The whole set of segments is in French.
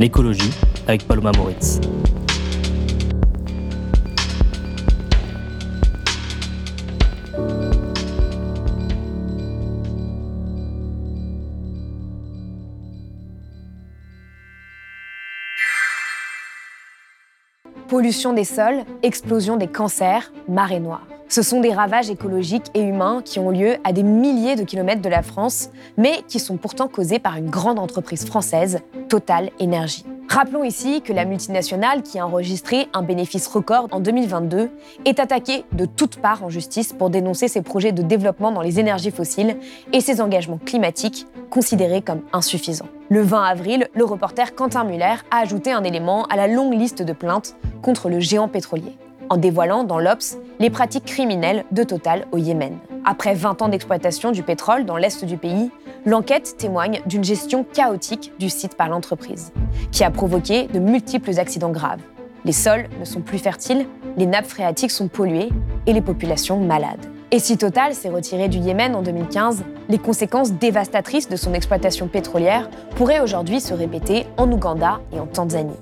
L'écologie avec Paloma Moritz. Pollution des sols, explosion des cancers, marée noire. Ce sont des ravages écologiques et humains qui ont lieu à des milliers de kilomètres de la France, mais qui sont pourtant causés par une grande entreprise française, Total Énergie. Rappelons ici que la multinationale, qui a enregistré un bénéfice record en 2022, est attaquée de toutes parts en justice pour dénoncer ses projets de développement dans les énergies fossiles et ses engagements climatiques considérés comme insuffisants. Le 20 avril, le reporter Quentin Muller a ajouté un élément à la longue liste de plaintes contre le géant pétrolier, en dévoilant dans l'Obs les pratiques criminelles de Total au Yémen. Après 20 ans d'exploitation du pétrole dans l'est du pays, l'enquête témoigne d'une gestion chaotique du site par l'entreprise, qui a provoqué de multiples accidents graves. Les sols ne sont plus fertiles, les nappes phréatiques sont polluées et les populations malades. Et si Total s'est retiré du Yémen en 2015, les conséquences dévastatrices de son exploitation pétrolière pourraient aujourd'hui se répéter en Ouganda et en Tanzanie.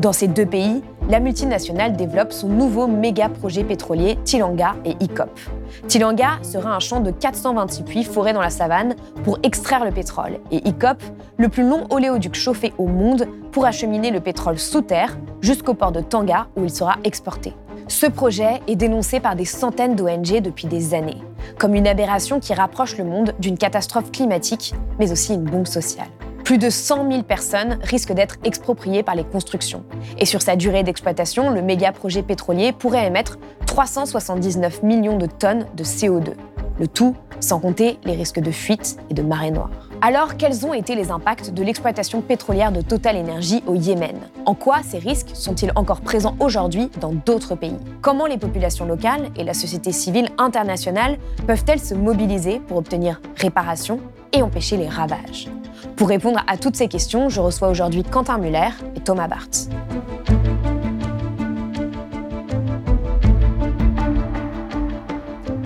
Dans ces deux pays, la multinationale développe son nouveau méga projet pétrolier Tilanga et ICOP. Tilanga sera un champ de 426 puits forés dans la savane pour extraire le pétrole et ICOP, le plus long oléoduc chauffé au monde pour acheminer le pétrole sous terre jusqu'au port de Tanga où il sera exporté. Ce projet est dénoncé par des centaines d'ONG depuis des années, comme une aberration qui rapproche le monde d'une catastrophe climatique, mais aussi une bombe sociale. Plus de 100 000 personnes risquent d'être expropriées par les constructions. Et sur sa durée d'exploitation, le méga projet pétrolier pourrait émettre 379 millions de tonnes de CO2. Le tout sans compter les risques de fuite et de marée noire. Alors, quels ont été les impacts de l'exploitation pétrolière de Total Energy au Yémen? En quoi ces risques sont-ils encore présents aujourd'hui dans d'autres pays? Comment les populations locales et la société civile internationale peuvent-elles se mobiliser pour obtenir réparation et empêcher les ravages? Pour répondre à toutes ces questions, je reçois aujourd'hui Quentin Muller et Thomas Barthes.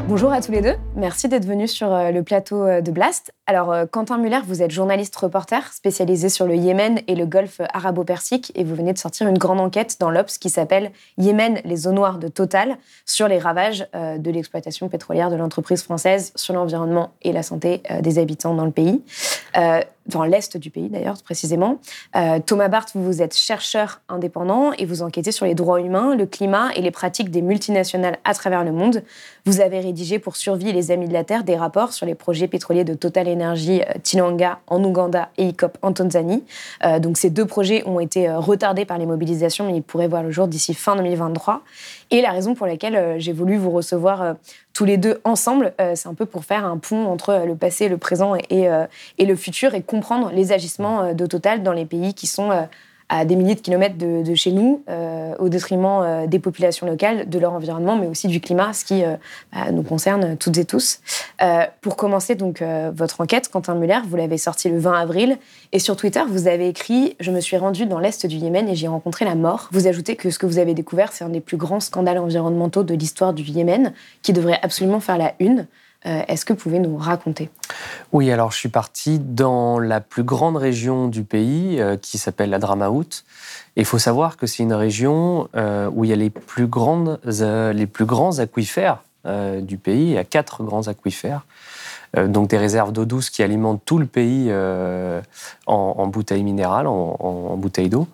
Bonjour à tous les deux. Merci d'être venus sur euh, le plateau euh, de Blast. Alors, euh, Quentin Muller, vous êtes journaliste reporter spécialisé sur le Yémen et le golfe arabo-persique et vous venez de sortir une grande enquête dans l'Obs qui s'appelle Yémen, les eaux noires de Total sur les ravages de l'exploitation pétrolière de l'entreprise française sur l'environnement et la santé des habitants dans le pays dans l'est du pays d'ailleurs précisément. Thomas Barth, vous, êtes chercheur indépendant et vous enquêtez sur les droits humains, le climat et les pratiques des multinationales à travers le monde. Vous avez rédigé pour Survie et Amis de la Terre des rapports sur les projets pétroliers de Total Energy euh, Tilanga en Ouganda et ICOP en Tanzanie. Euh, donc ces deux projets ont été retardés par les mobilisations, mais ils pourraient voir le jour d'ici fin 2023. Et la raison pour laquelle j'ai voulu vous recevoir tous les deux ensemble, euh, c'est un peu pour faire un pont entre euh, le passé, le présent euh, et le futur et comprendre les agissements de Total dans les pays qui sont à des milliers de kilomètres de, chez nous, au détriment des populations locales, de leur environnement, mais aussi du climat, ce qui bah, nous concerne toutes et tous. pour commencer donc votre enquête, Quentin Muller, vous l'avez sorti le 20 avril, et sur Twitter, vous avez écrit Je me suis rendu dans l'est du Yémen et j'ai rencontré la mort. Vous ajoutez que ce que vous avez découvert, c'est un des plus grands scandales environnementaux de l'histoire du Yémen, qui devrait absolument faire la une. Euh, est-ce que vous pouvez nous raconter? Oui, alors je suis parti dans la plus grande région du pays euh, qui s'appelle la Dramaout. Et il faut savoir que c'est une région euh, où il y a les plus, grandes, les plus grands aquifères du pays. Il y a quatre grands aquifères. Donc des réserves d'eau douce qui alimentent tout le pays en, bouteilles minérales, en, en bouteilles d'eau.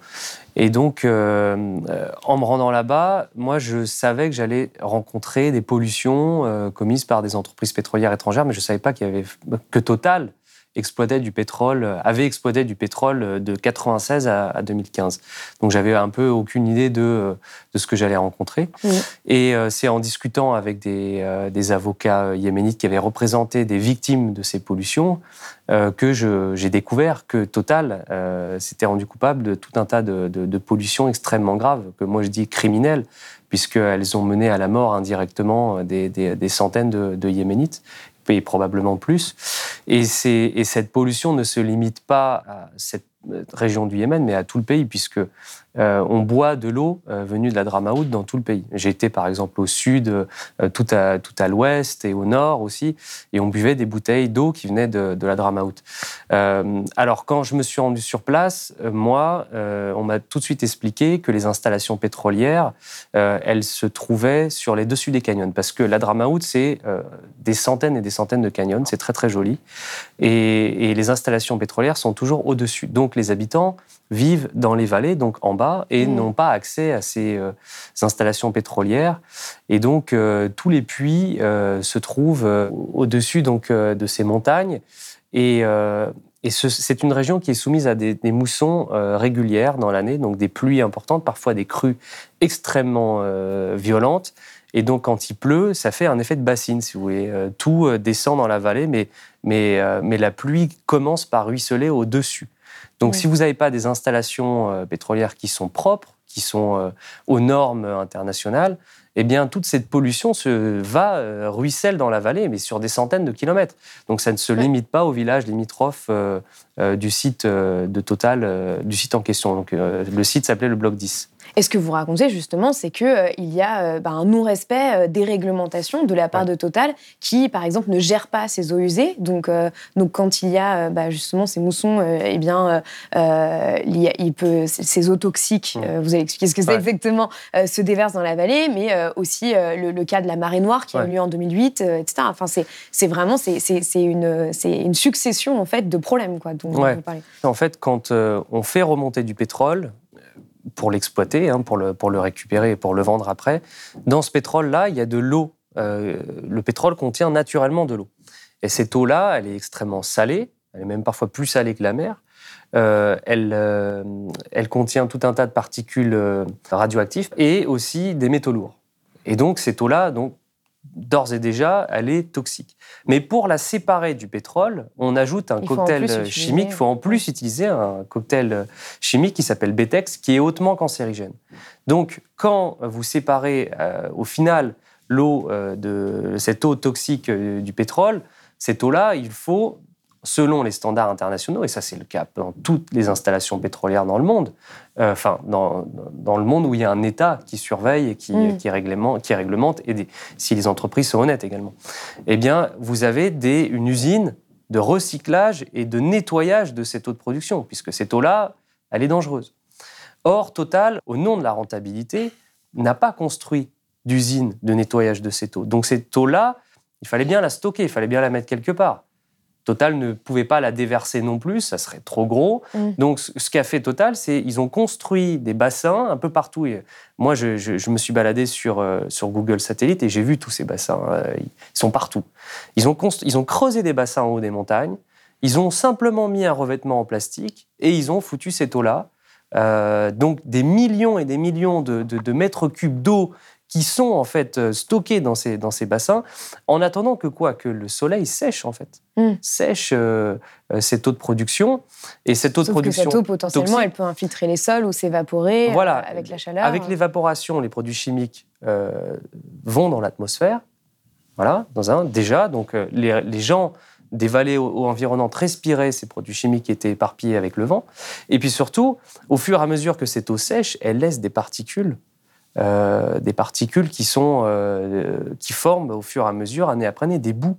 Et donc, euh, euh, en me rendant là-bas, moi, je savais que j'allais rencontrer des pollutions euh, commises par des entreprises pétrolières étrangères, mais je ne savais pas qu'il y avait que Total exploitait du pétrole, avait exploité du pétrole de 96 à, 2015. Donc j'avais un peu aucune idée de, de ce que j'allais rencontrer. Et c'est en discutant avec des, des, avocats yéménites qui avaient représenté des victimes de ces pollutions que j'ai découvert que Total s'était rendu coupable de tout un tas de, de, de pollutions extrêmement graves, que moi je dis criminelles, puisqu'elles ont mené à la mort indirectement des, des, centaines de, Yéménites, et probablement plus. Et, et, cette pollution ne se limite pas à cette région du Yémen, mais à tout le pays, puisque euh, on boit de l'eau euh, venue de la Dramaout dans tout le pays. Été par exemple au sud, euh, tout à, tout à l'ouest et au nord aussi, et on buvait des bouteilles d'eau qui venaient de, la Dramaout. alors quand je me suis rendu sur place, moi, on m'a tout de suite expliqué que les installations pétrolières, elles se trouvaient sur les dessus des canyons, parce que la Dramaout, c'est des centaines et des centaines de canyons, c'est très très joli, et, et les installations pétrolières sont toujours au-dessus. Donc les habitants vivent dans les vallées, donc en bas, et mmh. n'ont pas accès à ces, euh, installations pétrolières. Et donc, euh, tous les puits euh, se trouvent au-dessus donc, de ces montagnes. Et, et c'est une région qui est soumise à des, des moussons régulières dans l'année, donc des pluies importantes, parfois des crues extrêmement violentes. Et donc, quand il pleut, ça fait un effet de bassine, si vous voulez. tout descend dans la vallée, mais, mais, mais la pluie commence par ruisseler au-dessus. Donc, si vous n'avez pas des installations euh, pétrolières qui sont propres, qui sont euh, aux normes internationales, eh bien, toute cette pollution se va euh, ruisselle dans la vallée, mais sur des centaines de kilomètres. Donc, ça ne se limite pas aux villages limitrophes du site de Total, du site en question. Donc, le site s'appelait le Bloc 10. Et ce que vous racontez justement, c'est qu'il euh, il y a euh, bah, un non-respect euh, des réglementations de la part de Total, qui par exemple ne gère pas ses eaux usées. Donc, donc quand il y a bah, justement ces moussons, eh bien, il, il, peut, ces eaux toxiques, vous allez expliquer ce que c'est exactement, se déversent dans la vallée, mais aussi le, cas de la marée noire qui a eu lieu en 2008, etc. Enfin, c'est vraiment c'est une, une succession en fait de problèmes quoi, dont vous parlez. En fait, quand on fait remonter du pétrole, pour l'exploiter, hein, pour, le, pour le récupérer et pour le vendre après. Dans ce pétrole-là, il y a de l'eau. Euh, le pétrole contient naturellement de l'eau. Et cette eau-là, elle est extrêmement salée, elle est même parfois plus salée que la mer. Euh, elle, euh, elle contient tout un tas de particules radioactives et aussi des métaux lourds. Et donc cette eau-là, donc d'ores et déjà, elle est toxique. Mais pour la séparer du pétrole, on ajoute un cocktail chimique. Il faut en plus utiliser un cocktail chimique qui s'appelle Betex, qui est hautement cancérigène. Donc, quand vous séparez euh, au final l'eau euh, de cette eau toxique euh, du pétrole, cette eau-là, il faut selon les standards internationaux, et ça c'est le cas dans toutes les installations pétrolières dans le monde, euh, enfin dans, dans, le monde où il y a un État qui surveille et qui, mm. qui, réglemente, qui réglemente, et si les entreprises sont honnêtes également, eh bien vous avez des, une usine de recyclage et de nettoyage de cette eau de production, puisque cette eau-là, elle est dangereuse. Or, Total, au nom de la rentabilité, n'a pas construit d'usine de nettoyage de cette eau. Donc cette eau-là, il fallait bien la stocker, il fallait bien la mettre quelque part. Total ne pouvait pas la déverser non plus, ça serait trop gros. Mm. Donc, ce qu'a fait Total, c'est ils ont construit des bassins un peu partout. Et moi, je, me suis baladé sur, euh, sur Google Satellite et j'ai vu tous ces bassins. Euh, ils sont partout. Ils ont, ils ont creusé des bassins en haut des montagnes. Ils ont simplement mis un revêtement en plastique et ils ont foutu cette eau-là. Euh, donc, des millions et des millions de, de mètres cubes d'eau qui sont en fait euh, stockés dans ces, dans ces bassins, en attendant que quoi? Que le soleil sèche en fait, hmm. sèche euh, euh, cette eau de production. Et cette eau de production. Que cette eau potentiellement, elle peut infiltrer les sols ou s'évaporer voilà, avec la chaleur. Avec l'évaporation, les produits chimiques vont dans l'atmosphère. Voilà, dans un déjà. Donc les, les gens des vallées environnantes respiraient ces produits chimiques qui étaient éparpillés avec le vent. Et puis surtout, au fur et à mesure que cette eau sèche, elle laisse des particules euh, des particules qui, sont, euh, qui forment au fur et à mesure, année après année, des bouts.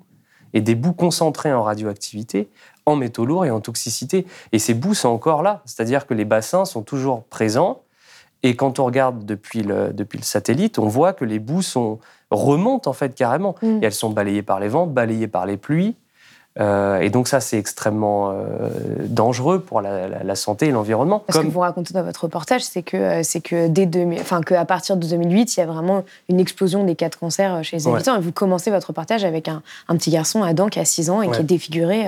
Et des bouts concentrés en radioactivité, en métaux lourds et en toxicité. Et ces bouts sont encore là. C'est-à-dire que les bassins sont toujours présents. Et quand on regarde depuis le, depuis le satellite, on voit que les bouts sont, remontent en fait carrément. Mm. Et elles sont balayées par les vents, balayées par les pluies. Euh, et donc ça, c'est extrêmement euh, dangereux pour la, santé et l'environnement. Ce que vous racontez dans votre reportage, c'est que euh, c'est que dès enfin qu'à partir de 2008, il y a vraiment une explosion des cas de cancer chez les habitants. Et vous commencez votre reportage avec un, petit garçon Adam qui a 6 ans et qui est défiguré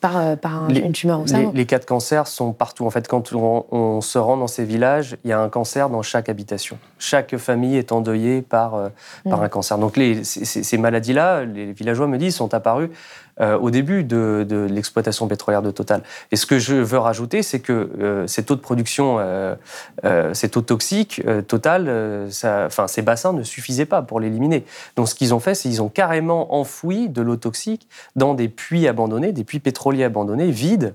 par, par une tumeur au cerveau. Les, cas de cancer sont partout. En fait, quand on, se rend dans ces villages, il y a un cancer dans chaque habitation. Chaque famille est endeuillée par, par mm. un cancer. Donc les, ces maladies-là, les villageois me disent, sont apparues euh, au début de, l'exploitation pétrolière de Total. Et ce que je veux rajouter, c'est que euh, ces taux de production, euh, ces taux toxiques, Total, enfin, ces bassins ne suffisaient pas pour l'éliminer. Donc ce qu'ils ont fait, c'est qu'ils ont carrément enfoui de l'eau toxique dans des puits abandonnés, des puits pétroliers abandonnés, vides,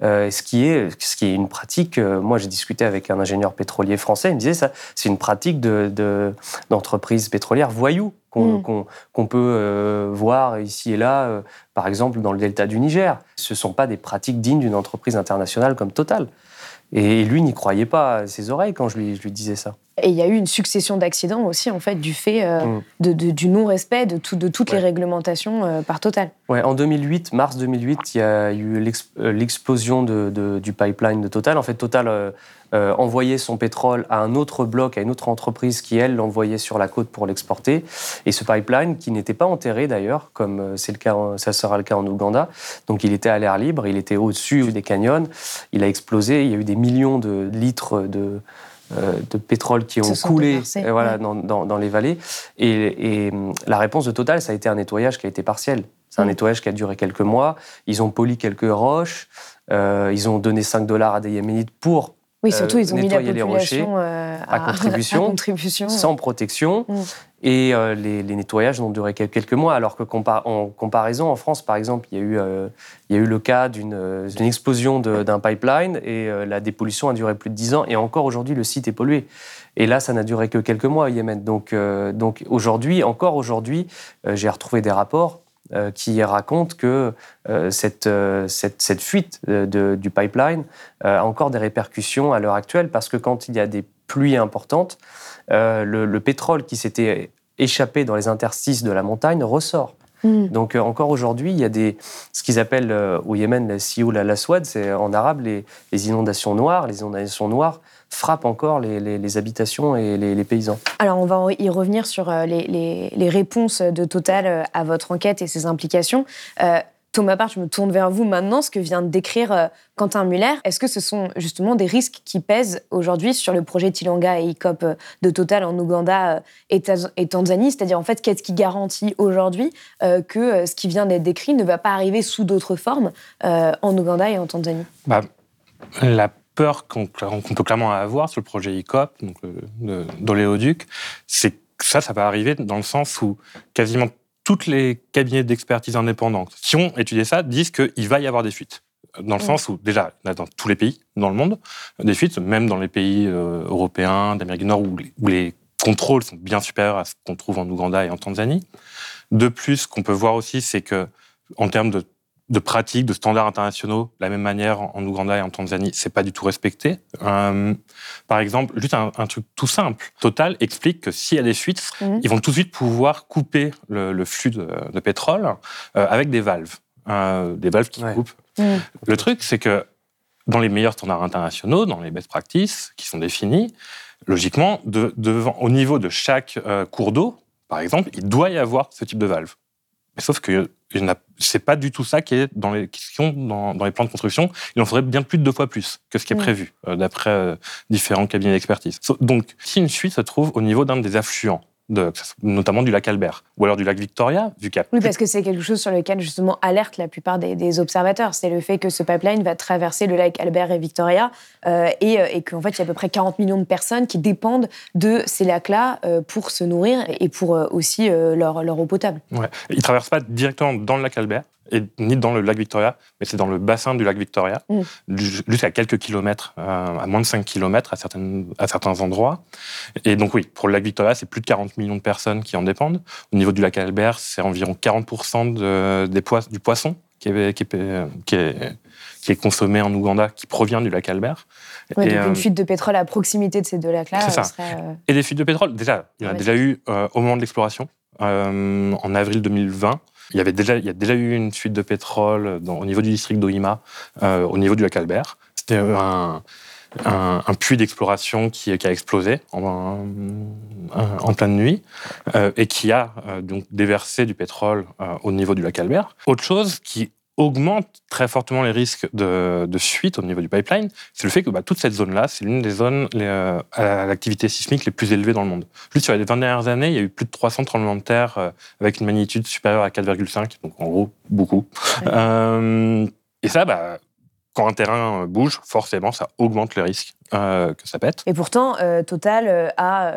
ce, qui est, ce qui est une pratique. moi, j'ai discuté avec un ingénieur pétrolier français, il me disait ça, c'est une pratique d'entreprise de, pétrolière voyou. Mm. qu'on peut euh, voir ici et là, euh, par exemple dans le delta du Niger. Ce ne sont pas des pratiques dignes d'une entreprise internationale comme Total. Et lui n'y croyait pas à ses oreilles quand je lui, je lui disais ça. Et il y a eu une succession d'accidents aussi, en fait, du fait euh, mm. de, du non-respect de, de toutes les réglementations par Total. Ouais, en 2008, mars 2008, il y a eu l'explosion du pipeline de Total. En fait, Total euh, envoyer son pétrole à un autre bloc, à une autre entreprise qui, elle, l'envoyait sur la côte pour l'exporter. Et ce pipeline, qui n'était pas enterré d'ailleurs, comme euh, c'est le cas, ça sera le cas en Ouganda, donc il était à l'air libre, il était au-dessus des canyons, il a explosé, il y a eu des millions de litres de, euh, de pétrole qui ont coulé voilà, dans, les vallées. Et, la réponse de Total, ça a été un nettoyage qui a été partiel. C'est un mm. nettoyage qui a duré quelques mois. Ils ont poli quelques roches. ils ont donné 5 dollars à des Yéménites pour oui, surtout, ils ont mis la population les rochers euh, à, contribution, contribution, sans protection. Mm. Et euh, les, nettoyages n'ont duré que quelques mois, alors que en comparaison, en France, par exemple, il y a eu, euh, il y a eu le cas d'une explosion d'un pipeline et la dépollution a duré plus de 10 ans. Et encore aujourd'hui, le site est pollué. Et là, ça n'a duré que quelques mois au Yémen. Donc, donc aujourd'hui, encore aujourd'hui, j'ai retrouvé des rapports euh, qui raconte que euh, cette, euh, cette, cette, fuite du pipeline a encore des répercussions à l'heure actuelle parce que quand il y a des pluies importantes, le, pétrole qui s'était échappé dans les interstices de la montagne ressort. Hmm. Donc encore aujourd'hui, il y a des, ce qu'ils appellent au Yémen la sioul la laswad, c'est en arabe les, les, inondations noires. Les inondations noires frappe encore les, habitations et les, paysans. Alors on va y revenir sur euh, les, réponses de Total euh, à votre enquête et ses implications. Euh, Thomas Part, je me tourne vers vous maintenant, ce que vient de décrire Quentin Muller. Est-ce que ce sont justement des risques qui pèsent aujourd'hui sur le projet Tilanga et ICOP de Total en Ouganda et, Tanzanie? C'est-à-dire, en fait, qu'est-ce qui garantit aujourd'hui que ce qui vient d'être décrit ne va pas arriver sous d'autres formes en Ouganda et en Tanzanie? Bah, La peur qu'on peut clairement avoir sur le projet ICOP, donc euh, d'Oléoduc, c'est que ça, ça va arriver dans le sens où quasiment toutes les cabinets d'expertise indépendants qui ont étudié ça disent qu'il va y avoir des fuites. Dans le sens où, déjà, dans tous les pays dans le monde, des fuites, même dans les pays euh, européens, d'Amérique du Nord, où les, où les contrôles sont bien supérieurs à ce qu'on trouve en Ouganda et en Tanzanie. De plus, ce qu'on peut voir aussi, c'est que en termes de de pratiques, de standards internationaux, de la même manière en Ouganda et en Tanzanie, c'est pas du tout respecté. Euh, par exemple, juste un, truc tout simple. Total explique que s'il y a des fuites, mhm. ils vont tout de suite pouvoir couper le, flux de, pétrole euh, avec des valves, euh, des valves qui coupent. Mhm. Le truc, c'est que dans les meilleurs standards internationaux, dans les best practices qui sont définis, logiquement, de, devant, au niveau de chaque cours d'eau, par exemple, il doit y avoir ce type de valve. sauf que c'est pas du tout ça qui est dans les questions, dans, les plans de construction. Il en faudrait bien plus de deux fois plus que ce qui est prévu, euh, d'après euh, différents cabinets d'expertise. Donc, si une fuite se trouve au niveau d'un des affluents, notamment du lac Albert ou alors du lac Victoria, vu qu'il Oui, parce que c'est quelque chose sur lequel justement alerte la plupart des, observateurs. C'est le fait que ce pipeline va traverser le lac Albert et Victoria euh, et, euh, et qu'en fait il y a à peu près 40 millions de personnes qui dépendent de ces lacs-là euh, pour se nourrir et pour aussi leur, leur eau potable. Ouais. Ils ne traversent pas directement dans le lac Albert, et ni dans le lac Victoria, mais c'est dans le bassin du lac Victoria, mm. jusqu'à quelques kilomètres, euh, à moins de 5 kilomètres à, à certains endroits. Et donc oui, pour le lac Victoria, c'est plus de 40 millions de personnes qui en dépendent. Au niveau du lac Albert, c'est environ 40% de, des du poisson qui est, qui, est, qui, est, consommé en Ouganda, qui provient du lac Albert. Ouais, donc une euh, fuite de pétrole à proximité de ces deux lacs-là. Ça. Euh, et des fuites de pétrole, déjà, il y en a déjà eu au moment de l'exploration, en avril 2020. Il y avait déjà, il y a déjà eu une fuite de pétrole au niveau du district d'Ohima, euh, au niveau du lac Albert. C'était un, un, puits d'exploration qui, qui, a explosé en, en pleine nuit euh, et qui a euh, donc déversé du pétrole au niveau du lac Albert. Autre chose qui augmente très fortement les risques de, fuite au niveau du pipeline, c'est le fait que bah, toute cette zone-là, c'est l'une des zones les, à l'activité sismique les plus élevées dans le monde. Juste sur les 20 dernières années, il y a eu plus de 300 tremblements de terre avec une magnitude supérieure à 4,5, donc en gros, beaucoup. et ça, bah, quand un terrain bouge, forcément, ça augmente le risque euh, que ça pète. Et pourtant, euh, Total euh, a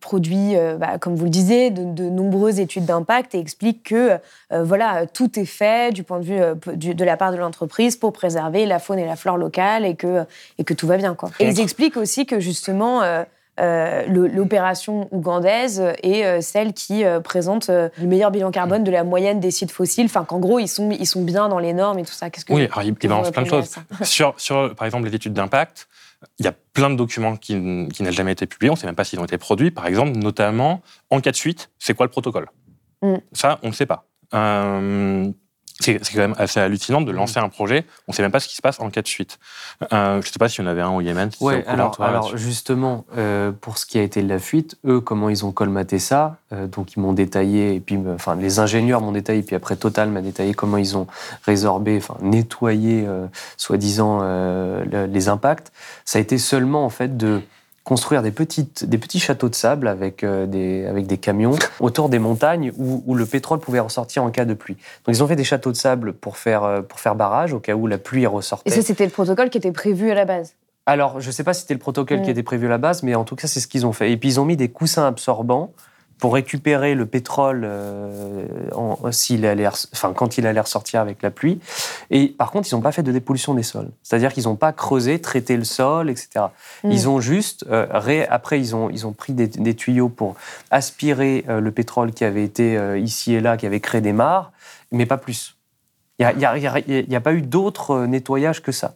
produit, bah, comme vous le disiez, de, nombreuses études d'impact et explique que voilà, tout est fait du point de vue de la part de l'entreprise pour préserver la faune et la flore locale et que, et que tout va bien. Quoi. Et ils expliquent aussi que justement, euh, l'opération ougandaise est euh, celle qui euh, présente le meilleur bilan carbone de la moyenne des sites fossiles. Enfin, qu'en gros, ils sont, ils sont bien dans les normes et tout ça. Qu'est-ce que oui, alors, il, balance plein de choses. sur, sur, par exemple, les études d'impact, il y a plein de documents qui, qui n'ont jamais été publiés. On ne sait même pas s'ils ont été produits. Par exemple, notamment, en cas de fuite, c'est quoi le protocole? Mm. Ça, on ne sait pas. C'est quand même assez hallucinant de lancer un projet. On ne sait même pas ce qui se passe en cas de fuite. Euh, je ne sais pas s'il y en avait un au Yémen. Oui, alors, alors justement, euh, pour ce qui a été de la fuite, eux, comment ils ont colmaté ça euh, Donc ils m'ont détaillé, et puis, enfin, les ingénieurs m'ont détaillé, puis après Total m'a détaillé comment ils ont résorbé, enfin, nettoyé, soi-disant, les impacts. Ça a été seulement en fait de construire des, petites, des petits châteaux de sable avec, euh, des, avec des camions autour des montagnes où, où, le pétrole pouvait ressortir en cas de pluie. Donc ils ont fait des châteaux de sable pour faire, euh, pour faire barrage au cas où la pluie ressortait. Et ça, c'était le protocole qui était prévu à la base? Alors, je ne sais pas si c'était le protocole qui mm. était prévu à la base, mais en tout cas, c'est ce qu'ils ont fait. Et puis, ils ont mis des coussins absorbants pour récupérer le pétrole euh, s'il allait, enfin, quand il allait ressortir avec la pluie. Et par contre, ils n'ont pas fait de dépollution des sols. C'est-à-dire qu'ils n'ont pas creusé, traité le sol, etc. Mm. Ils ont juste, euh, après, ils ont, ils ont pris des, tuyaux pour aspirer euh, le pétrole qui avait été ici et là, qui avait créé des mares, mais pas plus. Il n'y a, a, a, pas eu d'autre nettoyage que ça.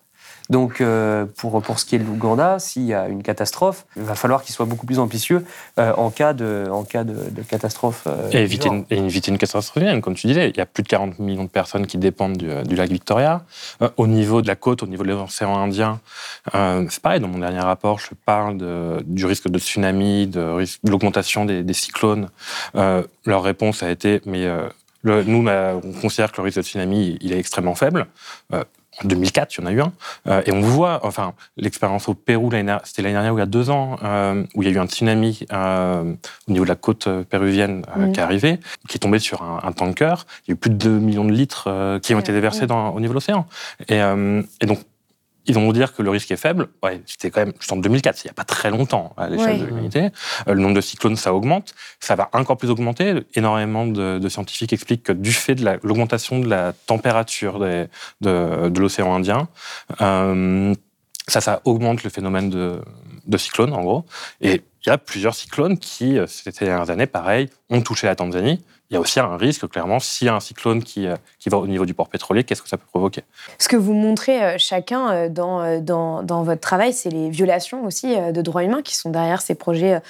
Donc, euh, pour, pour ce qui est de l'Ouganda, s'il y a une catastrophe, il va falloir qu'il soit beaucoup plus ambitieux euh, en cas de, en cas de, catastrophe. Euh, et, éviter une, et, éviter une, catastrophe comme tu disais. Il y a plus de 40 millions de personnes qui dépendent du, lac Victoria. au niveau de la côte, au niveau de l'océan Indien, c'est pareil. Dans mon dernier rapport, je parle de, du risque de tsunami, de, l'augmentation des, des, cyclones. leur réponse a été mais nous, on considère que le risque de tsunami, il est extrêmement faible en 2004, il y en a eu un. Euh, et on voit, enfin, l'expérience au Pérou, c'était l'année dernière ou il y a deux ans, euh, où il y a eu un tsunami euh, au niveau de la côte péruvienne qui est arrivé, qui est tombé sur un, tanker. Il y a eu plus de 2 millions de litres qui ont été déversés dans, au niveau de l'océan. Et, et, donc, ils vont vous dire que le risque est faible. Ouais, c'était quand même juste en 2004, il n'y a pas très longtemps à l'échelle de l'humanité. Euh, le nombre de cyclones, ça augmente. Ça va encore plus augmenter. Énormément de, scientifiques expliquent que du fait de l'augmentation de la température de, de l'océan Indien, euh, ça, ça augmente le phénomène de, de cyclones, en gros. Et il y a plusieurs cyclones qui, euh, ces dernières années, pareil, ont touché la Tanzanie il y a aussi un risque, clairement, s'il y a un cyclone qui, euh, qui va au niveau du port pétrolier, qu'est-ce que ça peut provoquer? Ce que vous montrez euh, chacun euh, dans, dans, votre travail, c'est les violations aussi de droits humains qui sont derrière ces projets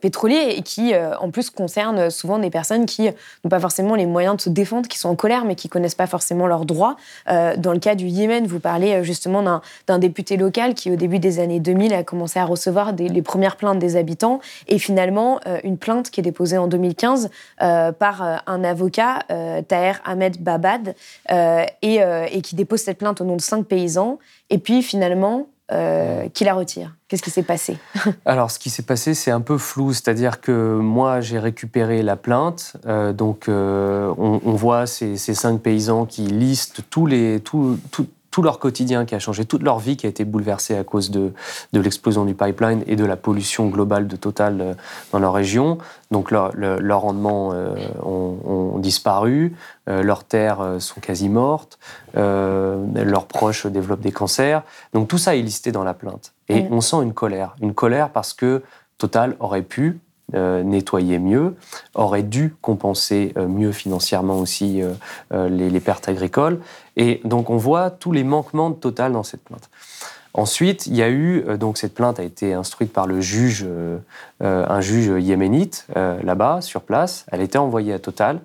pétroliers et qui, en plus, concernent souvent des personnes qui n'ont pas forcément les moyens de se défendre, qui sont en colère, mais qui connaissent pas forcément leurs droits. dans le cas du Yémen, vous parlez justement d'un député local qui, au début des années 2000, a commencé à recevoir les premières plaintes des habitants et finalement, une plainte qui est déposée en 2015 par euh, un avocat, euh, Taher Ahmed Babad, euh, et, qui dépose cette plainte au nom de cinq paysans. Et puis finalement, qui la retire? Qu'est-ce qui s'est passé? Alors, ce qui s'est passé, c'est un peu flou. C'est-à-dire que moi, j'ai récupéré la plainte. donc, on, voit ces, cinq paysans qui listent tous les, tout, leur quotidien qui a changé, toute leur vie qui a été bouleversée à cause de, de l'explosion du pipeline et de la pollution globale de Total euh, dans leur région. Donc leurs leur rendements euh, ont, disparu, euh, leurs terres sont quasi mortes, leurs proches développent des cancers. Donc tout ça est listé dans la plainte. Et on sent une colère. Une colère parce que Total aurait pu nettoyer mieux, aurait dû compenser euh, mieux financièrement aussi euh, les, pertes agricoles. Et donc on voit tous les manquements de Total dans cette plainte. Ensuite, il y a eu, donc cette plainte a été instruite par le juge, un juge yéménite là-bas, sur place. Elle était envoyée à Total.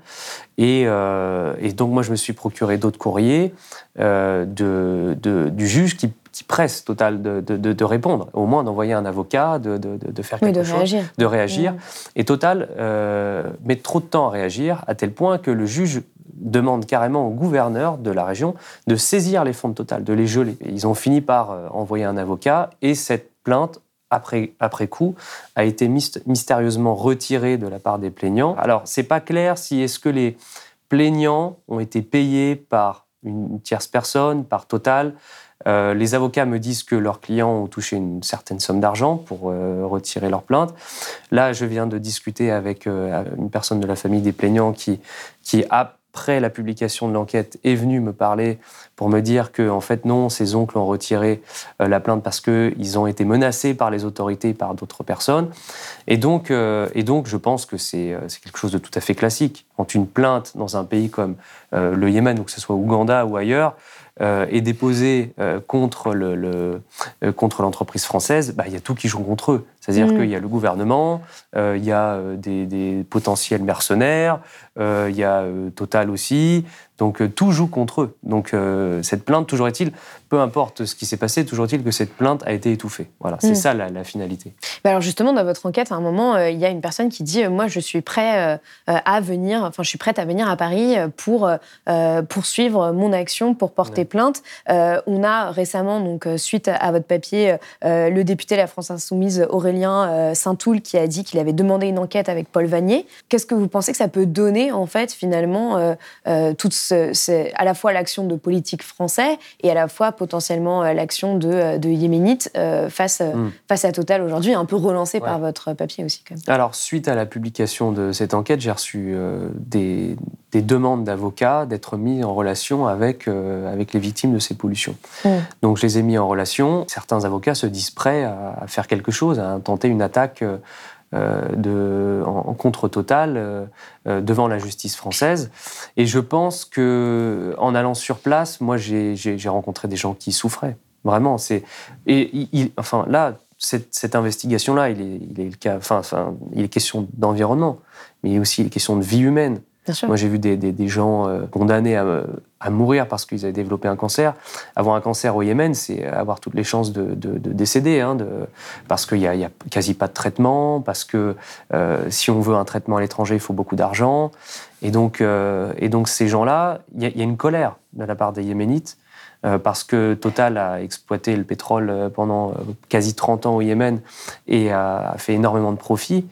Et, donc moi, je me suis procuré d'autres courriers de, du juge qui qui presse Total de, de, répondre, au moins d'envoyer un avocat, de, faire quelque chose, réagir. de réagir. Et Total euh, met trop de temps à réagir, à tel point que le juge demandent carrément au gouverneur de la région de saisir les fonds de Total, de les geler. ils ont fini par envoyer un avocat et cette plainte après, après coup, a été mystérieusement retirée de la part des plaignants. Alors, c'est pas clair si est-ce que les plaignants ont été payés par une tierce personne, par Total. Euh, les avocats me disent que leurs clients ont touché une certaine somme d'argent pour euh, retirer leur plainte. Là, je viens de discuter avec euh, une personne de la famille des plaignants qui, après la publication de l'enquête, est venu me parler pour me dire que, en fait, non, ses oncles ont retiré la plainte parce qu'ils ont été menacés par les autorités et par d'autres personnes. Et donc, et donc, je pense que c'est quelque chose de tout à fait classique. Quand une plainte dans un pays comme le Yémen, ou que ce soit Ouganda ou ailleurs, est déposé euh, contre le, euh, contre l'entreprise française, bah, il y a tout qui joue contre eux. C'est-à-dire mm. qu'il y a le gouvernement, il y a des, des potentiels mercenaires, il y a Total aussi. Donc tout joue contre eux. Donc cette plainte, toujours est-il, peu importe ce qui s'est passé, toujours est-il que cette plainte a été étouffée. Voilà, c'est mm. ça la, finalité. Bah, alors justement, dans votre enquête, à un moment, il y a une personne qui dit moi, je suis prêt à venir, enfin, je suis prête à venir à Paris pour poursuivre mon action, pour porter plainte. Euh, on a récemment, donc euh, suite à votre papier, euh, le député de la France Insoumise Aurélien Saint-Toul qui a dit qu'il avait demandé une enquête avec Paul Vanier. Qu'est-ce que vous pensez que ça peut donner en fait finalement toute à la fois l'action de politique français et à la fois potentiellement l'action de, de yéménites face, hmm. face à Total aujourd'hui, un peu relancé par votre papier aussi. Quand même. Alors suite à la publication de cette enquête, j'ai reçu des, des demandes d'avocats d'être mis en relation avec, euh, avec les victimes de ces pollutions. Mm. Donc je les ai mis en relation. Certains avocats se disent prêts à, faire quelque chose, à tenter une attaque euh, de, en, contre Total euh, devant la justice française. Et je pense que en allant sur place, moi j'ai rencontré des gens qui souffraient. Vraiment, c'est et enfin là cette, cette investigation-là, il est, il, est le cas, enfin, il est question d'environnement, mais il est aussi question de vie humaine. Moi, j'ai vu des, des, gens euh, condamnés à, à, mourir parce qu'ils avaient développé un cancer. Avoir un cancer au Yémen, c'est avoir toutes les chances de, de, de décéder, hein, de, parce qu'il n'y a, a, quasi pas de traitement, parce que euh, si on veut un traitement à l'étranger, il faut beaucoup d'argent. Et donc, euh, et donc ces gens-là, il y, y, a une colère de la part des Yéménites. parce que Total a exploité le pétrole pendant quasi 30 ans au Yémen et a fait énormément de profits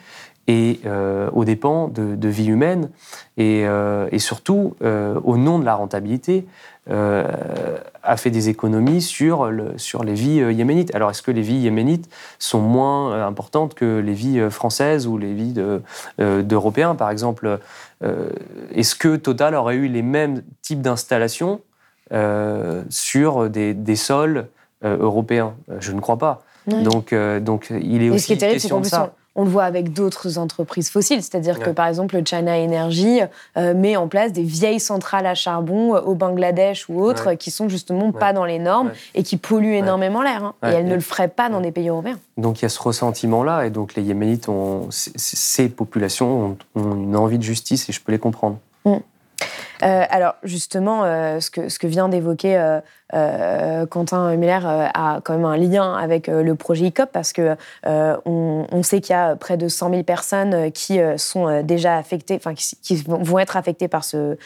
et euh, aux dépens de, de vie humaine et, euh, et surtout euh, au nom de la rentabilité a fait des économies sur, le, sur les vies yéménites. Alors est-ce que les vies yéménites sont moins importantes que les vies françaises ou les vies d'Européens? Par exemple Est-ce que Total aurait eu les mêmes types d'installations sur des, des sols européens? Je ne crois pas. Donc, donc il est aussi question de ça on le voit avec d'autres entreprises fossiles, c'est-à-dire que par exemple China Energy euh, met en place des vieilles centrales à charbon euh, au Bangladesh ou autres qui sont justement pas dans les normes et qui polluent énormément l'air. Hein. Et elles ne le feraient pas dans des pays européens. Donc il y a ce ressentiment-là et donc les Yéménites ont ces populations ont, une envie de justice et je peux les comprendre. Mm. Euh, alors justement, ce, que, ce que vient d'évoquer euh, Quentin Miller euh, a quand même un lien avec euh, le projet ICOP parce que on, sait qu'il y a près de 100 000 personnes qui sont déjà affectées, enfin qui, vont être affectées par ce,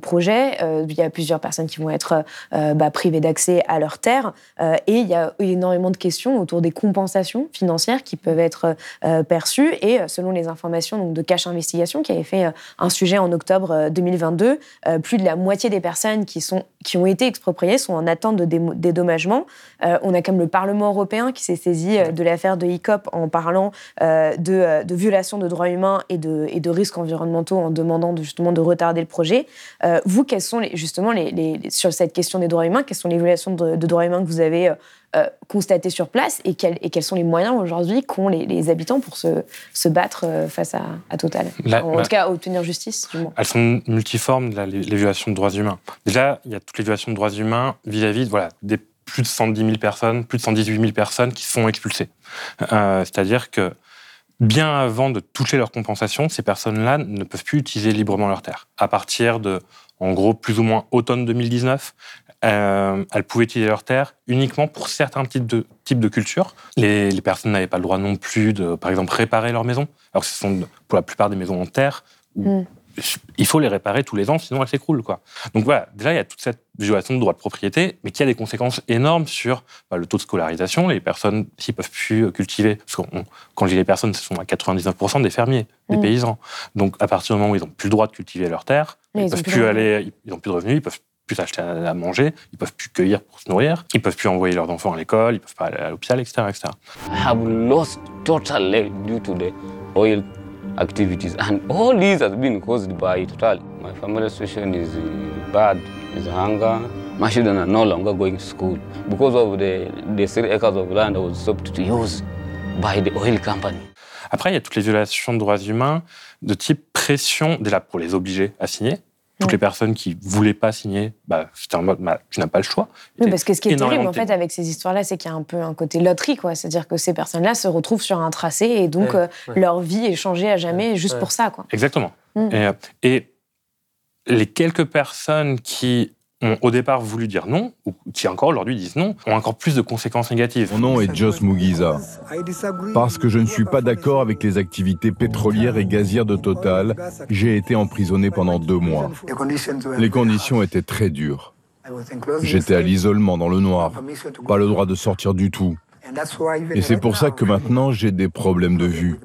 projet. il y a plusieurs personnes qui vont être bah, privées d'accès à leurs terres et il y a énormément de questions autour des compensations financières qui peuvent être perçues et selon les informations de Cache Investigation qui avait fait un sujet en octobre 2022, plus de la moitié des personnes qui, sont, qui ont été expropriées sont en attente de dédommagement. Euh, on a comme le Parlement européen qui s'est saisi euh, de l'affaire de ICOP en parlant euh, de, de violations de droits humains et de, risques environnementaux en demandant justement de retarder le projet. vous, quels sont justement les, sur cette question des droits humains, quelles sont les violations de, droits humains que vous avez constatées sur place et quels, et quels sont les moyens aujourd'hui qu'ont les, habitants pour se, se battre face à, Total En tout cas, obtenir justice. Elles sont multiformes, les, violations de droits humains. Déjà, il y a toutes les violations de droits humains vis-à-vis voilà, des plus de 110 000 personnes, plus de 118 000 personnes qui sont expulsées. Euh, c'est-à-dire que bien avant de toucher leur compensation, ces personnes-là ne peuvent plus utiliser librement leur terre. À partir de, en gros, plus ou moins automne 2019, euh, elles pouvaient utiliser leur terre uniquement pour certains types de, types de cultures. Les, personnes n'avaient pas le droit non plus de, par exemple, réparer leur maison. Alors que ce sont pour la plupart des maisons en terre, où mm il faut les réparer tous les ans, sinon elles s'écroulent. Quoi. Donc voilà, déjà, il y a toute cette violation de droit de propriété, mais qui a des conséquences énormes sur bah, le taux de scolarisation. Les personnes, s'ils peuvent plus cultiver, parce que quand je dis les personnes, ce sont à 99% des fermiers, des mmh. paysans. Donc à partir du moment où ils n'ont plus le droit de cultiver leur terre, ils, peuvent plus aller, ils n'ont plus de revenus, ils peuvent plus acheter à manger, ils peuvent plus cueillir pour se nourrir, ils peuvent plus envoyer leurs enfants à l'école, ils peuvent pas aller à l'hôpital, etc., etc. I have lost totally due to the oil activities. And all these has been caused by Total. My family situation is bad, is hunger. My children are no longer going to school because of the, the three acres of land was stopped to use by the oil company. Après, il y a toutes les violations de droits humains de type pression, déjà pour les obliger à signer, toutes les personnes qui voulaient pas signer, bah, c'était en mode, bah, tu n'as pas le choix. Oui, parce que ce qui est terrible, en fait, avec ces histoires-là, c'est qu'il y a un peu un côté loterie, quoi. C'est-à-dire que ces personnes-là se retrouvent sur un tracé et donc euh, leur vie est changée à jamais juste pour ça, quoi. Exactement. Mm. Euh, et, les quelques personnes qui ont au départ voulu dire non, ou qui encore aujourd'hui disent non, ont encore plus de conséquences négatives. Mon nom est Joss Mugiza. Parce que je ne suis pas d'accord avec les activités pétrolières et gazières de Total, j'ai été emprisonné pendant deux mois. Les conditions étaient très dures. J'étais à l'isolement dans le noir, pas le droit de sortir du tout. Et c'est pour ça que maintenant j'ai des problèmes de vue.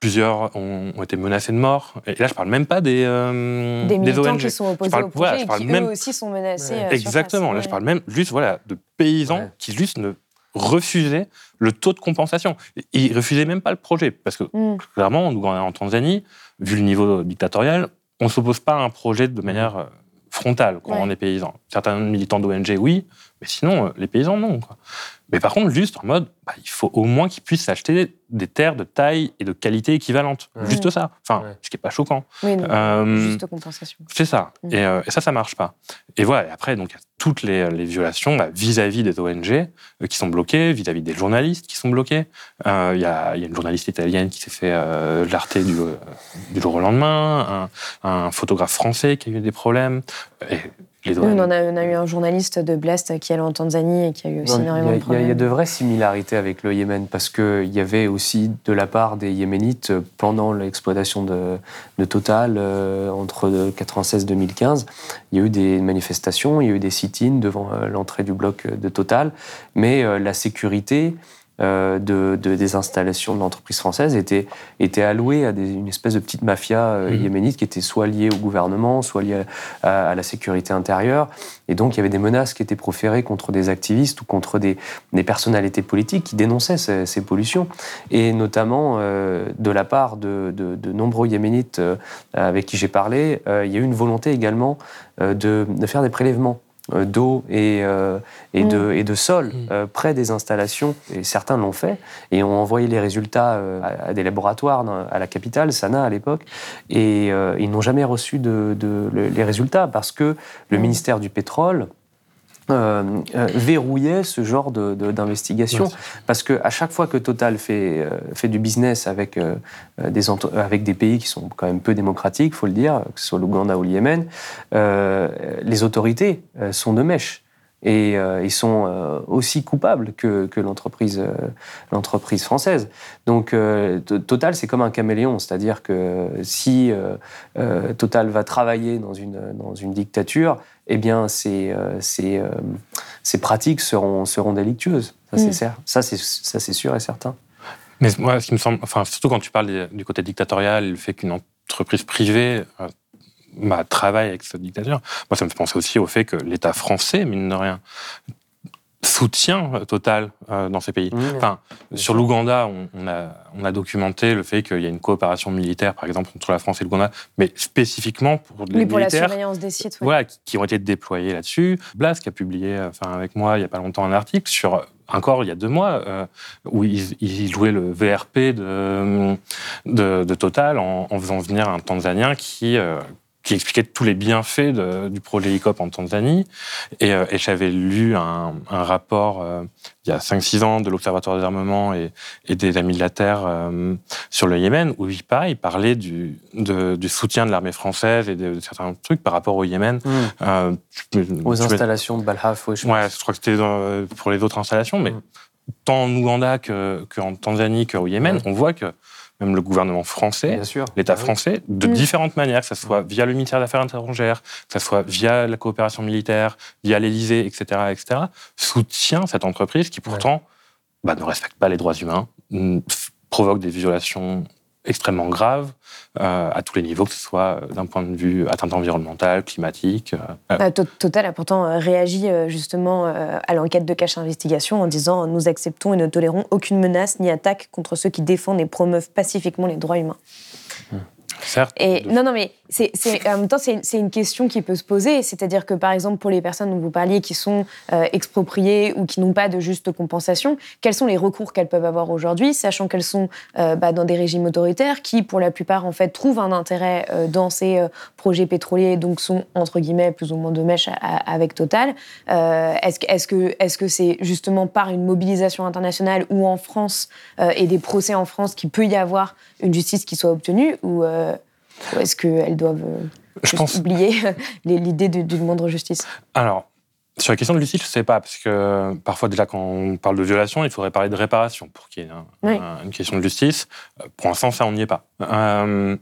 Plusieurs ont, été menacés de mort. Et là, je parle même pas des, euh, des militants qui sont opposés au projet et qui même... eux aussi sont menacés. Euh, Exactement. Là, je parle même juste voilà de paysans qui juste ne refusaient le taux de compensation. Ils refusaient même pas le projet parce que mm. clairement, nous en Tanzanie, vu le niveau dictatorial, on s'oppose pas à un projet de manière euh, frontale quand on est paysan. Certains militants d'ONG, oui, mais sinon, les paysans, non. Quoi. Mais par contre, juste en mode, bah, il faut au moins qu'ils puissent acheter des terres de taille et de qualité équivalente. Juste ça. Enfin, ce qui n'est pas choquant. Oui, euh, juste compensation. C'est ça. Mm. Euh, et, ça, ça marche pas. Et voilà. Et après, donc, il y a toutes les, violations bah, vis-à-vis des ONG euh, qui sont bloquées, vis-à-vis des journalistes qui sont bloqués. Il y, a, une journaliste italienne qui s'est fait l'arté du, du, jour au lendemain, un, un, photographe français qui a eu des problèmes. Et on, a, eu un journaliste de Blast qui est allé en Tanzanie et qui a eu aussi énormément de problèmes. Il y, a de vraies similarités avec le Yémen parce qu'il y avait aussi de la part des Yéménites pendant l'exploitation de, Total euh, entre 1996 et 2015. Il y a eu des manifestations, il y a eu des sit-ins devant euh, l'entrée du bloc de Total, mais euh, la sécurité euh, de, des installations de l'entreprise française était, était allouée à une espèce de petite mafia euh, mhm. yéménite qui était soit liée au gouvernement, soit liée à, la sécurité intérieure. Et donc, il y avait des menaces qui étaient proférées contre des activistes ou contre des, des personnalités politiques qui dénonçaient ces, pollutions. Et notamment, euh, de la part de, de, nombreux yéménites avec qui j'ai parlé, il y a eu une volonté également de, de faire des prélèvements d'eau et, euh, et, de, mm. et de sol mm. euh, près des installations. Et certains l'ont fait et ont envoyé les résultats à, des laboratoires à la capitale, Sanaa à l'époque, et ils n'ont jamais reçu de, les résultats parce que le mm. ministère du pétrole euh, euh, verrouillait ce genre d'investigation. De, parce qu'à chaque fois que Total fait, euh, fait du business avec, des avec des pays qui sont quand même peu démocratiques, il faut le dire, que ce soit l'Ouganda ou le Yémen, les autorités sont de mèche. Et ils sont aussi coupables que, que l'entreprise l'entreprise française. Donc Total, c'est comme un caméléon, c'est-à-dire que si Total va travailler dans une, dans une dictature, eh bien, ces, euh, euh, ces, pratiques seront, seront délictueuses. Ça, c'est mm. sûr et certain. Mais moi, ce qui me semble, enfin, surtout quand tu parles du côté dictatorial, le fait qu'une entreprise privée euh, bah, travaille avec cette dictature, moi, ça me fait penser aussi au fait que l'État français, mine de rien, soutien euh, total euh, dans ces pays. enfin, sur l'Ouganda, on, a, on, a, documenté le fait qu'il y a une coopération militaire, par exemple, entre la France et l'Ouganda, mais spécifiququement pour les pour militaires, la surveillance des sites, voilà, qui, ont été déployés là-dessus. Blas qui a publié, enfin, avec moi, il n'y a pas longtemps, un article sur encore il y a deux mois, euh, où il, jouait le VRP de, de, Total en, en, faisant venir un Tanzanien qui, qui expliquait tous les bienfaits du projet ICOP en Tanzanie. Et, euh, j'avais lu un, rapport euh, il y a 5-6 ans de l'Observatoire des armements et, des Amis de la Terre euh, sur le Yémen, où il, parlait du, du soutien de l'armée française et de, certains trucs par rapport au Yémen. Mmh. Aux installations de Balhaf, oui. Je, ouais, je crois que c'était pour les autres installations, mais mmh. tant en Ouganda qu'en Tanzanie qu'au Yémen, on voit que même le gouvernement français, l'État bah français, de mm. différentes manières, que ce soit via le ministère des Affaires étrangères, que ce soit via la coopération militaire, via l'Élysée, etc., etc., soutient cette entreprise qui pourtant bah, ne respecte pas les droits humains, provoque des violations extrêmement grave euh, à tous les niveaux, que ce soit d'un point de vue atteinte environnementale, climatique. Euh, bah, Total a pourtant euh, réagi justement à l'enquête de cache investigation en disant nous acceptons et ne tolérons aucune menace ni attaque contre ceux qui défendent et promeuvent pacifiquement les droits humains. Certes. Non, non, mais en même temps, c'est une, question qui peut se poser. C'est-à-dire que, par exemple, pour les personnes dont vous parliez qui sont euh, expropriées ou qui n'ont pas de juste compensation, quels sont les recours qu'elles peuvent avoir aujourd'hui, sachant qu'elles sont euh, bah, dans des régimes autoritaires qui, pour la plupart, en fait, trouvent un intérêt euh, dans ces projets pétroliers, donc sont, entre guillemets, plus ou moins de mèche avec Total. est-ce, que, c'est justement par une mobilisation internationale ou en France et des procès en France qu'il peut y avoir une justice qui soit obtenue ou est-ce qu'elles doivent euh, oublier l'idée d'une moindre justice? Alors, sur la question de justice, je ne sais pas, parce que parfois, déjà, quand on parle de violation, il faudrait parler de réparation pour qu'il y ait une question de justice. Euh, pour l'instant, ça, on n'y est pas. Euh,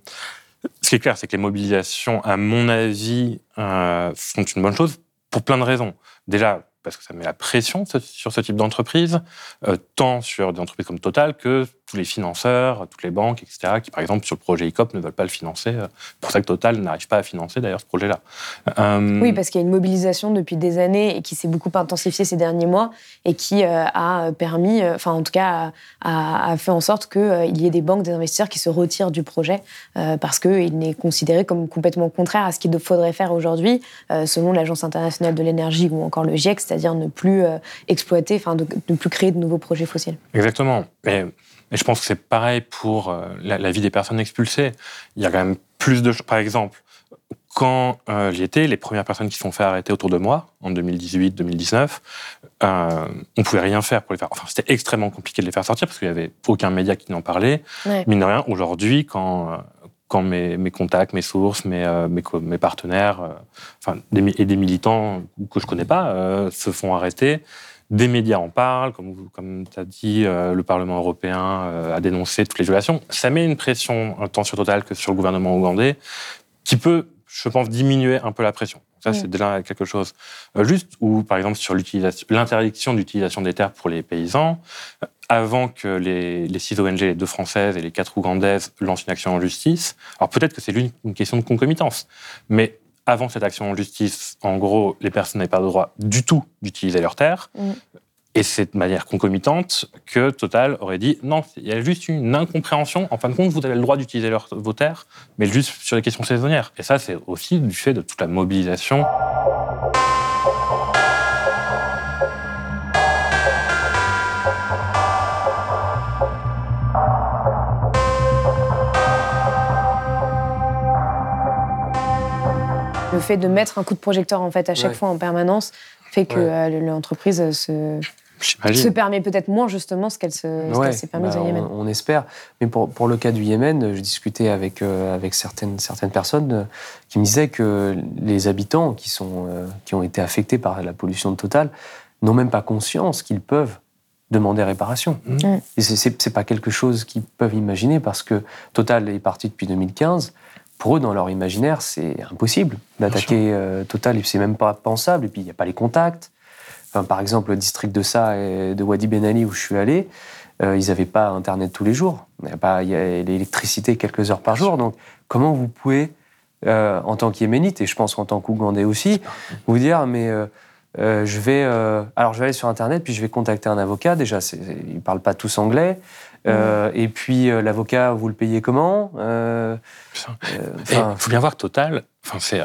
ce qui est clair, c'est que les mobilisations, à mon avis, font une bonne chose pour plein de raisons. Déjà, parce que ça met la pression sur ce type d'entreprise, euh, tant sur des entreprises comme Total que tous les financeurs, toutes les banques, etc., qui, par exemple, sur le projet ICOP, ne veulent pas le financer. Euh, pour ça que Total n'arrive pas à financer, d'ailleurs, ce projet-là. Euh, oui, parce qu'il y a une mobilisation depuis des années et qui s'est beaucoup intensifiée ces derniers mois et qui a permis, enfin, en tout cas, a, a fait en sorte qu'il y ait des banques, des investisseurs qui se retirent du projet parce qu'il n'est considéré comme complètement contraire à ce qu'il faudrait faire aujourd'hui, selon l'Agence internationale de l'énergie ou encore le GIEC, c'est-à-dire ne plus euh, exploiter, enfin, ne plus créer de nouveaux projets fossiles. Exactement. Et, je pense que c'est pareil pour euh, la, vie des personnes expulsées. Il y a quand même plus de choses. Par exemple, quand euh, j'y étais, les premières personnes qui se sont fait arrêter autour de moi, en 2018-2019, euh, on pouvait rien faire pour les faire. Enfin, c'était extrêmement compliqué de les faire sortir parce qu'il n'y avait aucun média qui n'en parlait. Mais Mine de rien, aujourd'hui, quand, quand mes, mes, contacts, mes sources, mes, euh, mes, mes partenaires, euh, enfin, des, et des militants que je connais pas euh, se font arrêter. Des médias en parlent, comme, comme tu as dit, le Parlement européen a dénoncé toutes les violations. Ça met une pression, tant sur Total que sur le gouvernement ougandais, qui peut, je pense, diminuer un peu la pression. Ça, c'est déjà quelque chose. juste, ou par exemple, sur l'interdiction d'utilisation des terres pour les paysans, avant que les, six ONG, les deux françaises et les quatre ougandaises, lancent une action en justice. Alors peut-être que c'est une question de concomitance, mais avant cette action en justice, en gros, les personnes n'avaient pas le droit du tout d'utiliser leurs terres. Mm. Et c'est de manière concomitante que Total aurait dit non, il y a juste une incompréhension. En fin de compte, vous avez le droit d'utiliser vos terres, mais juste sur les questions saisonnières. Et ça, c'est aussi du fait de toute la mobilisation. Le fait de mettre un coup de projecteur en fait à chaque fois en permanence fait que euh, l'entreprise se se permet peut-être moins justement ce qu'elle s'est permis bah, au Yémen. On, espère. Mais pour, pour, le cas du Yémen, je discutais avec, euh, avec certaines, certaines personnes euh, qui me disaient que les habitants qui, sont, qui ont été affectés par la pollution totale n'ont même pas conscience qu'ils peuvent demander réparation. Mmh. Et ce n'est pas quelque chose qu'ils peuvent imaginer parce que Total est parti depuis 2015 pour eux, dans leur imaginaire, c'est impossible d'attaquer euh, Total. C'est même pas pensable. Et puis, il n'y a pas les contacts. Enfin, par exemple, le district de Ça et de Wadi Ben Ali, où je suis allé, euh, ils n'avaient pas Internet tous les jours. Il y a, pas, l'électricité quelques heures par jour. Donc, comment vous pouvez, euh, en tant qu'Yéménite, et je pense en tant qu'Ougandais aussi, vous dire, mais je vais, alors je vais aller sur Internet, puis je vais contacter un avocat. Déjà, ils ne parlent pas tous anglais. Euh, et puis euh, l'avocat, vous le payez comment euh, Il faut bien voir Total. Enfin, c'est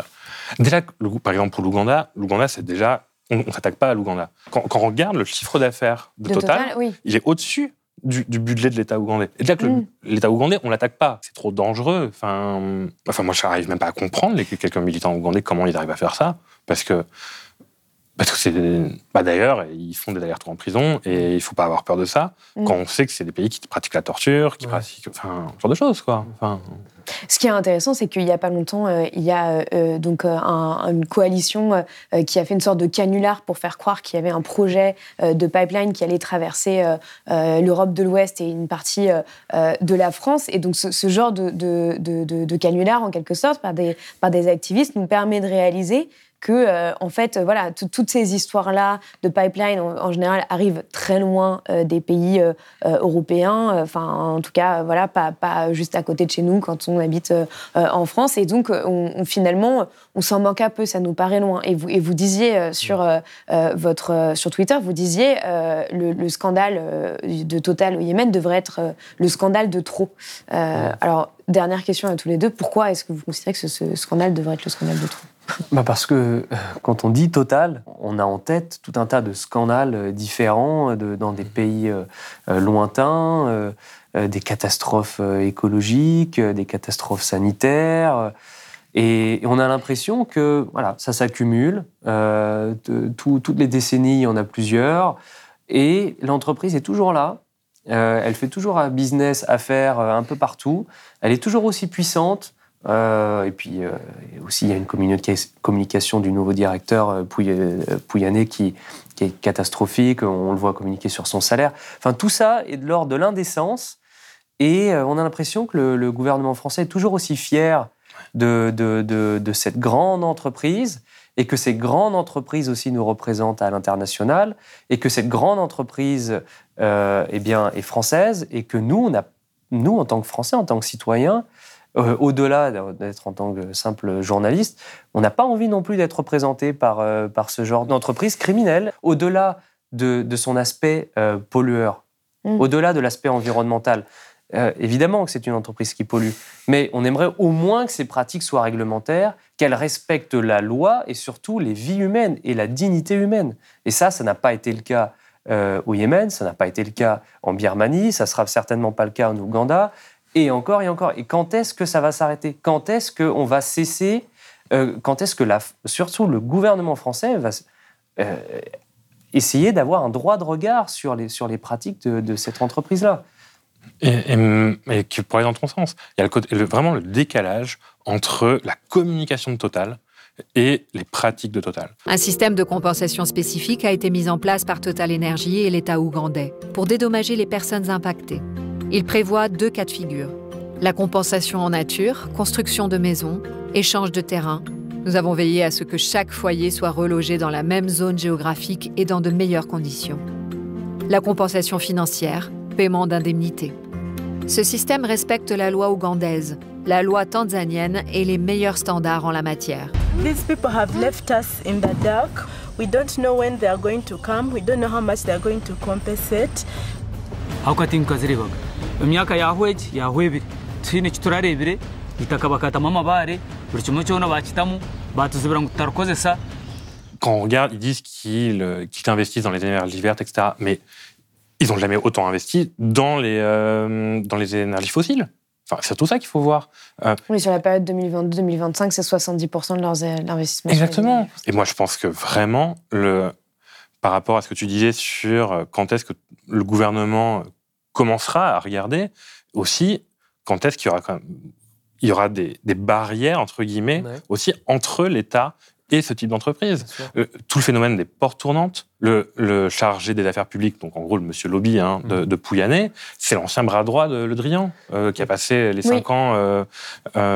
déjà par exemple pour l'Ouganda, l'Ouganda c'est déjà on, ne s'attaque pas à l'Ouganda. Quand, on regarde le chiffre d'affaires de, Total, il est au-dessus du, budget de l'État ougandais. Et déjà que mm. l'État ougandais, on l'attaque pas. C'est trop dangereux. Enfin, enfin moi, je n'arrive même pas à comprendre les quelques militants ougandais comment ils arrivent à faire ça, parce que. Bah D'ailleurs, ils font des allers-retours en prison et il faut pas avoir peur de ça mm. quand on sait que c'est des pays qui pratiquent la torture, qui pratiquent. Enfin, ce genre de choses, quoi. Enfin, ce qui est intéressant, c'est qu'il n'y a pas longtemps, euh, il y a euh, euh, donc une coalition qui a fait une sorte de canular pour faire croire qu'il y avait un projet de pipeline qui allait traverser l'Europe de l'Ouest et une partie de la France. Et donc ce, genre de, de, canular, en quelque sorte, par des, par des activistes, nous permet de réaliser que, euh, en fait, euh, voilà, toutes ces histoires-là de pipeline, en, général, arrivent très loin euh, des pays européens. Enfin, en tout cas, voilà, pas, pas, juste à côté de chez nous quand on habite en France. Et donc, on, finalement, on s'en manque un peu. Ça nous paraît loin. Et vous, et vous disiez sur votre sur Twitter, vous disiez le, le, scandale de Total au Yémen devrait être le scandale de trop. Alors, dernière question à tous les deux. Pourquoi est-ce que vous considérez que ce scandale devrait être le scandale de trop? Bah Parce que euh, quand on dit Total, on a en tête tout un tas de scandales euh, différents euh, dans des pays lointains, des catastrophes écologiques, des catastrophes sanitaires. Et on a l'impression que voilà, ça s'accumule. toutes les décennies, il y en a plusieurs. Et l'entreprise est toujours là. elle fait toujours un business, affaires un peu partout. Elle est toujours aussi puissante. Euh, et puis euh, aussi, il y a une communication du nouveau directeur euh, Pouyanné qui, est catastrophique. On le voit communiquer sur son salaire. Enfin, tout ça est de l'ordre de l'indécence. Et on a l'impression que le, gouvernement français est toujours aussi fier de, cette grande entreprise et que ces grandes entreprises aussi nous représentent à l'international et que cette grande entreprise eh bien, est française et que nous, nous, en tant que Français, en tant que citoyens, euh, au-delà d'être en tant que simple journaliste, on n'a pas envie non plus d'être représenté par, euh, par ce genre d'entreprise criminelle, au-delà de, son aspect euh, pollueur, mm. au-delà de l'aspect environnemental. évidemment que c'est une entreprise qui pollue, mais on aimerait au moins que ces pratiques soient réglementaires, qu'elles respectent la loi et surtout les vies humaines et la dignité humaine. Et ça, ça n'a pas été le cas au Yémen, ça n'a pas été le cas en Birmanie, ça sera certainement pas le cas en Ouganda, et encore et encore. Et quand est-ce que ça va s'arrêter? Quand est-ce qu'on va cesser euh, Quand est-ce que, la, surtout le gouvernement français va euh, essayer d'avoir un droit de regard sur les, sur les pratiques de, cette entreprise-là? Et, qui pourrait aller dans ton sens. Il y a le, vraiment le décalage entre la communication de Total et les pratiques de Total. Un système de compensation spécifique a été mis en place par Total Energy et l'État ougandais pour dédommager les personnes impactées. Il prévoit deux cas de figure. La compensation en nature, construction de maisons, échange de terrain. Nous avons veillé à ce que chaque foyer soit relogé dans la même zone géographique et dans de meilleures conditions. La compensation financière, paiement d'indemnités. Ce système respecte la loi ougandaise, la loi tanzanienne et les meilleurs standards en la matière. These people have left us in the dark. We don't know when they are going to come. We don't know how much they are going to compensate. Emyaka yahweeki yahwebire twine kiturarebire itaka bakatamu amabare buri kimwe kyona bakitamu batuzibira ngu tutarikozesa quand on regarde, ils disent qu'ils euh, qu investissent dans les énergies vertes, etc. Mais ils n'ont jamais autant investi dans les, euh, dans les énergies fossiles. Enfin, c'est tout ça qu'il faut voir. Euh, oui, sur la période 2022-2025, c'est 70% de leurs investissements. Exactement. Et moi, je pense que vraiment, le, par rapport à ce que tu disais sur quand est-ce que le gouvernement commencera à regarder aussi quand est-ce qu'il y aura quand même, il y aura des, barrières entre guillemets aussi entre l'État et ce type d'entreprise. Euh, tout le phénomène des portes tournantes, le, chargé des affaires publiques, donc en gros le monsieur lobby hein, de, mmh. Pouyanné, c'est l'ancien bras droit de Le Drian, euh, qui a passé les cinq ans. Euh,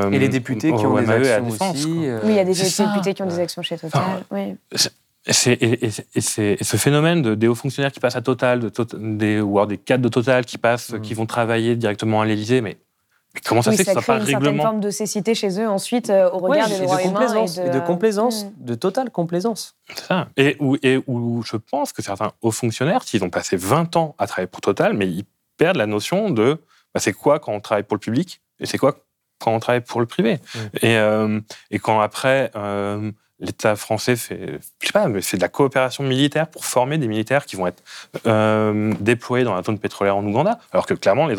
et les députés qui ont des actions aussi. Oui, il y a des députés qui ont des actions chez Total. oui et, ce phénomène de, des hauts fonctionnaires qui passent à Total, de, des, ou alors des cadres de Total qui passent, qui mm. vont travailler directement à l'Élysée, mais, comment ça se fait que ça pas règlement une certaine forme de cécité chez eux ensuite euh, au regard des droits de humains et de, complaisance, de totale complaisance. C'est ça. Et où, et où je pense que certains hauts fonctionnaires, s'ils ont passé 20 ans à travailler pour Total, mais ils perdent la notion de bah, c'est quoi quand on travaille pour le public et c'est quoi quand on travaille pour le privé. Mm. Et, euh, et quand après... Euh, l'État français fait, je sais pas, mais fait de la coopération militaire pour former des militaires qui vont être euh, déployés dans la zone pétrolière en Ouganda, alors que clairement, les,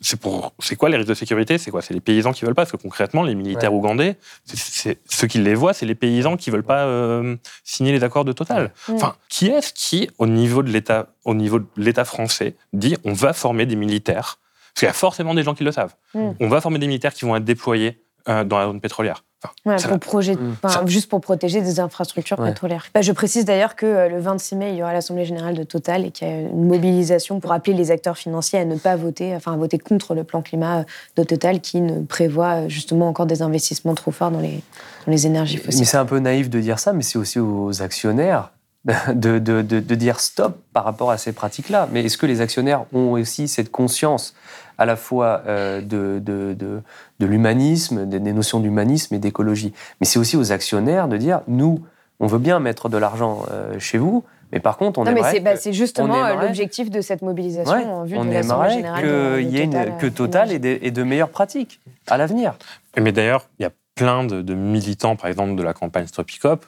c'est pour c'est quoi les risques de sécurité? C'est quoi? C'est les paysans qui veulent pas? Parce que concrètement les militaires ougandais, c'est ceux qui les voient, c'est les paysans qui veulent pas euh, signer les accords de Total. Enfin, qui est-ce qui au niveau de l'État au niveau de l'État français dit on va former des militaires? Parce qu'il y a forcément des gens qui le savent. On va former des militaires qui vont être déployés euh, dans la zone pétrolière. Pour mm. juste pour protéger des infrastructures pétrolières. Bah, je précise d'ailleurs que euh, le 26 mai, il y aura l'Assemblée générale de Total et qu'il y a une mobilisation pour appeler les acteurs financiers à ne pas voter, enfin à voter contre le plan climat de Total qui ne prévoit euh, justement encore des investissements trop forts dans les, dans les énergies fossiles. Mais c'est un peu naïf de dire ça, mais c'est aussi aux actionnaires de, de, de, dire stop par rapport à ces pratiques-là. Mais est-ce que les actionnaires ont aussi cette conscience à la fois euh, de, de, l'humanisme, des, notions d'humanisme et d'écologie Mais c'est aussi aux actionnaires de dire, nous, on veut bien mettre de l'argent euh, chez vous, mais par contre, on non, aimerait. Bah, c'est justement euh, l'objectif de cette mobilisation en vue on de aimerait qu'il y ait une, que Total ait de, de, meilleures pratiques à l'avenir. Mais d'ailleurs, il y a plein de, militants, par exemple, de la campagne Stropicop,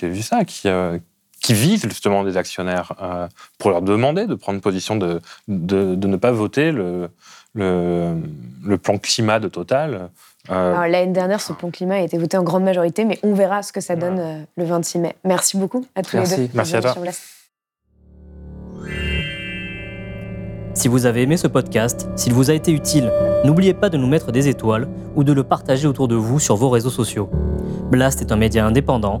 j'ai vu ça, qui, qui visent justement des actionnaires euh, pour leur demander de prendre position de, de, ne pas voter le, le, le, plan climat de Total. Euh, l'année dernière, ce plan climat a été voté en grande majorité, mais on verra ce que ça donne euh, le 26 mai. Merci beaucoup à tous les deux. Merci à toi. Si vous avez aimé ce podcast, s'il vous a été utile, n'oubliez pas de nous mettre des étoiles ou de le partager autour de vous sur vos réseaux sociaux. Blast est un média indépendant